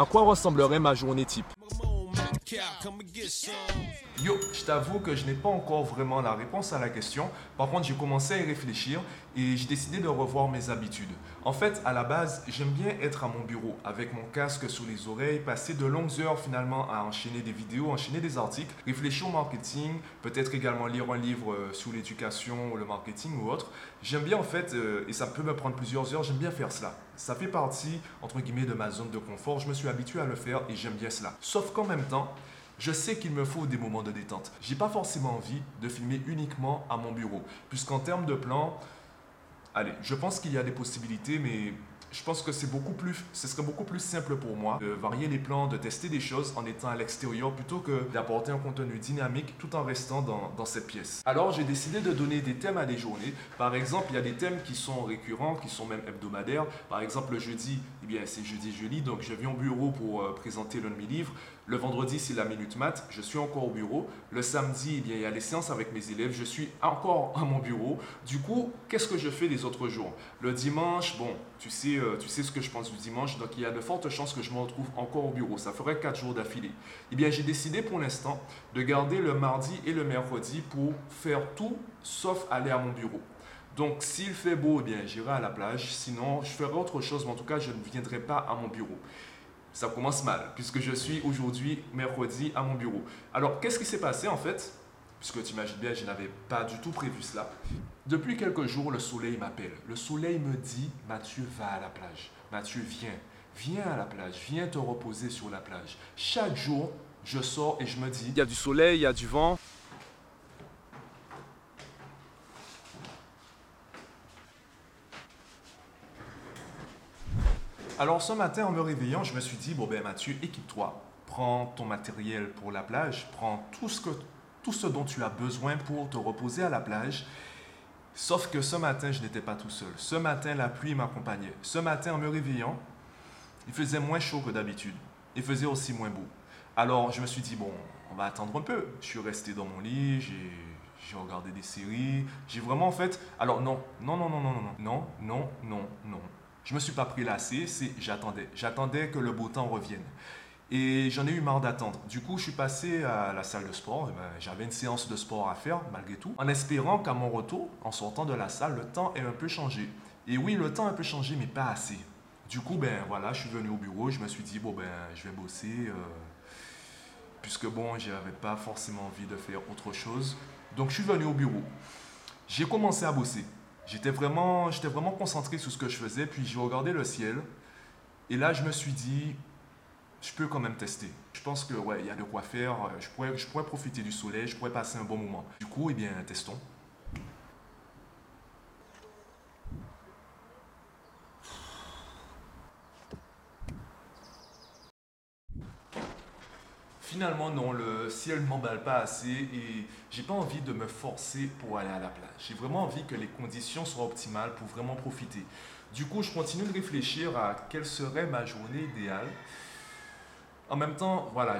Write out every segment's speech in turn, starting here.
à quoi ressemblerait ma journée type? Yo, je t'avoue que je n'ai pas encore vraiment la réponse à la question. Par contre, j'ai commencé à y réfléchir et j'ai décidé de revoir mes habitudes. En fait, à la base, j'aime bien être à mon bureau avec mon casque sous les oreilles, passer de longues heures finalement à enchaîner des vidéos, enchaîner des articles, réfléchir au marketing, peut-être également lire un livre euh, sur l'éducation, le marketing ou autre. J'aime bien en fait, euh, et ça peut me prendre plusieurs heures, j'aime bien faire cela. Ça fait partie, entre guillemets, de ma zone de confort. Je me suis habitué à le faire et j'aime bien cela. Sauf qu'en même temps, je sais qu'il me faut des moments de détente. J'ai pas forcément envie de filmer uniquement à mon bureau, puisqu'en termes de plan, allez, je pense qu'il y a des possibilités, mais je pense que c'est beaucoup plus, ce serait beaucoup plus simple pour moi de varier les plans, de tester des choses en étant à l'extérieur plutôt que d'apporter un contenu dynamique tout en restant dans, cette pièce. Alors j'ai décidé de donner des thèmes à des journées. Par exemple, il y a des thèmes qui sont récurrents, qui sont même hebdomadaires. Par exemple, le jeudi, eh bien c'est jeudi jeudi, donc je viens au bureau pour euh, présenter l'un de mes livres. Le vendredi, c'est la minute maths, je suis encore au bureau. Le samedi, eh il y a les séances avec mes élèves, je suis encore à mon bureau. Du coup, qu'est-ce que je fais les autres jours? Le dimanche, bon, tu sais, euh, tu sais ce que je pense du dimanche, donc il y a de fortes chances que je me retrouve encore au bureau. Ça ferait quatre jours d'affilée. Eh bien, j'ai décidé pour l'instant de garder le mardi et le mercredi pour faire tout sauf aller à mon bureau. Donc, s'il fait beau, eh bien, j'irai à la plage. Sinon, je ferai autre chose, mais en tout cas, je ne viendrai pas à mon bureau ça commence mal, puisque je suis aujourd'hui, mercredi, à mon bureau. Alors, qu'est-ce qui s'est passé en fait? Puisque tu imagines bien, je n'avais pas du tout prévu cela. Depuis quelques jours, le soleil m'appelle. Le soleil me dit, Mathieu, va à la plage. Mathieu, viens. Viens à la plage. Viens te reposer sur la plage. Chaque jour, je sors et je me dis, il y a du soleil, il y a du vent. Alors ce matin, en me réveillant, je me suis dit, bon ben Mathieu, équipe-toi. Prends ton matériel pour la plage, prends tout ce, que, tout ce dont tu as besoin pour te reposer à la plage. Sauf que ce matin, je n'étais pas tout seul. Ce matin, la pluie m'accompagnait. Ce matin, en me réveillant, il faisait moins chaud que d'habitude. Il faisait aussi moins beau. Alors, je me suis dit, bon, on va attendre un peu. Je suis resté dans mon lit, j'ai regardé des séries. J'ai vraiment en fait. Alors, non, non, non, non, non, non, non, non, non, non. Je me suis pas pris lassé, c'est j'attendais. J'attendais que le beau temps revienne. Et j'en ai eu marre d'attendre. Du coup, je suis passé à la salle de sport. Eh ben, j'avais une séance de sport à faire, malgré tout, en espérant qu'à mon retour, en sortant de la salle, le temps ait un peu changé. Et oui, le temps a un peu changé, mais pas assez. Du coup, ben voilà, je suis venu au bureau. Je me suis dit, bon, ben, je vais bosser. Euh, puisque bon, j'avais pas forcément envie de faire autre chose. Donc, je suis venu au bureau. J'ai commencé à bosser. J'étais vraiment, j'étais vraiment concentré sur ce que je faisais, puis j'ai regardé le ciel. Et là, je me suis dit, je peux quand même tester. Je pense que ouais, il y a de quoi faire. Je pourrais, je pourrais profiter du soleil, je pourrais passer un bon moment. Du coup, eh bien, testons. Finalement, non, le ciel ne m'emballe pas assez et j'ai pas envie de me forcer pour aller à la plage. J'ai vraiment envie que les conditions soient optimales pour vraiment profiter. Du coup, je continue de réfléchir à quelle serait ma journée idéale. En même temps, voilà,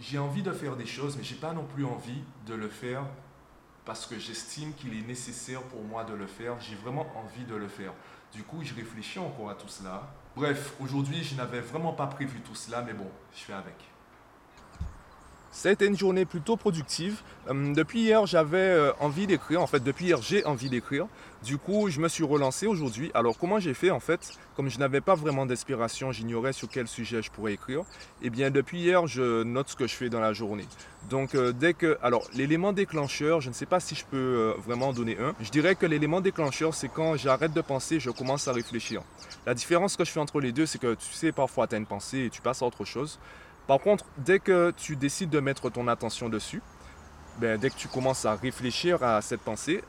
j'ai envie de faire des choses, mais j'ai pas non plus envie de le faire parce que j'estime qu'il est nécessaire pour moi de le faire. J'ai vraiment envie de le faire. Du coup, je réfléchis encore à tout cela. Bref, aujourd'hui, je n'avais vraiment pas prévu tout cela, mais bon, je fais avec. Ça a été une journée plutôt productive. Euh, depuis hier, j'avais euh, envie d'écrire. En fait, depuis hier, j'ai envie d'écrire. Du coup, je me suis relancé aujourd'hui. Alors, comment j'ai fait En fait, comme je n'avais pas vraiment d'inspiration, j'ignorais sur quel sujet je pourrais écrire. Eh bien, depuis hier, je note ce que je fais dans la journée. Donc, euh, dès que... Alors, l'élément déclencheur, je ne sais pas si je peux vraiment en donner un. Je dirais que l'élément déclencheur, c'est quand j'arrête de penser, je commence à réfléchir. La différence que je fais entre les deux, c'est que tu sais, parfois, tu as une pensée et tu passes à autre chose. Par contre, dès que tu décides de mettre ton attention dessus, ben, dès que tu commences à réfléchir à cette pensée,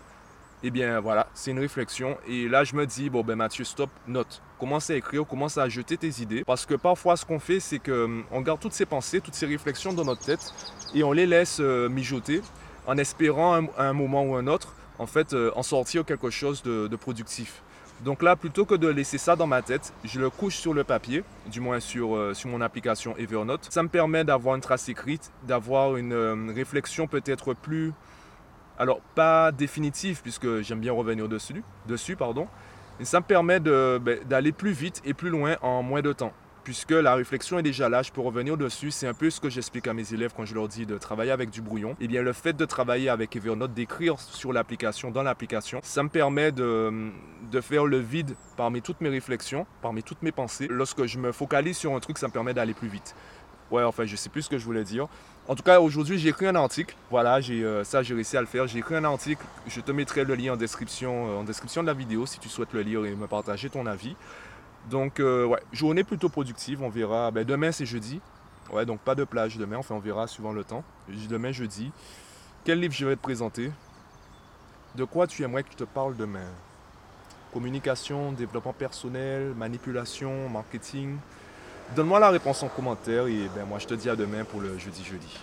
eh bien voilà, c'est une réflexion. Et là, je me dis, bon ben Mathieu, stop, note. Commence à écrire, commence à jeter tes idées. Parce que parfois, ce qu'on fait, c'est qu'on hum, garde toutes ces pensées, toutes ces réflexions dans notre tête et on les laisse euh, mijoter en espérant à un, moment ou un autre, en fait, euh, en sortir quelque chose de productif. Donc là, plutôt que de laisser ça dans ma tête, je le couche sur le papier, du moins sur, euh, mon application Evernote. Ça me permet d'avoir une trace écrite, d'avoir une euh, réflexion peut-être plus... Alors, pas définitive, puisque j'aime bien revenir dessus, dessus pardon. Et ça me permet ben, d'aller plus vite et plus loin en moins de temps. Puisque la réflexion est déjà là, je peux revenir dessus. C'est un peu ce que j'explique à mes élèves quand je leur dis de travailler avec du brouillon. Eh bien, le fait de travailler avec Evernote, d'écrire sur l'application, dans l'application, ça me permet de, faire le vide parmi toutes mes réflexions, parmi toutes mes pensées. Lorsque je me focalise sur un truc, ça me permet d'aller plus vite. Ouais, enfin, je sais plus ce que je voulais dire. En tout cas, aujourd'hui, j'ai écrit un article. Voilà, j'ai euh, ça, j'ai réussi à le faire. J'ai écrit un article. Je te mettrai le lien en description, euh, en description de la vidéo si tu souhaites le lire et me partager ton avis. Donc, euh, ouais, journée plutôt productive. On verra. Ben, demain, c'est jeudi. Ouais, donc pas de plage demain. Enfin, on verra suivant le temps. Demain, jeudi. Quel livre je vais te présenter? De quoi tu aimerais que je te parle demain? Communication, développement personnel, manipulation, marketing. Donne-moi la réponse en commentaire et ben moi je te dis à demain pour le jeudi jeudi.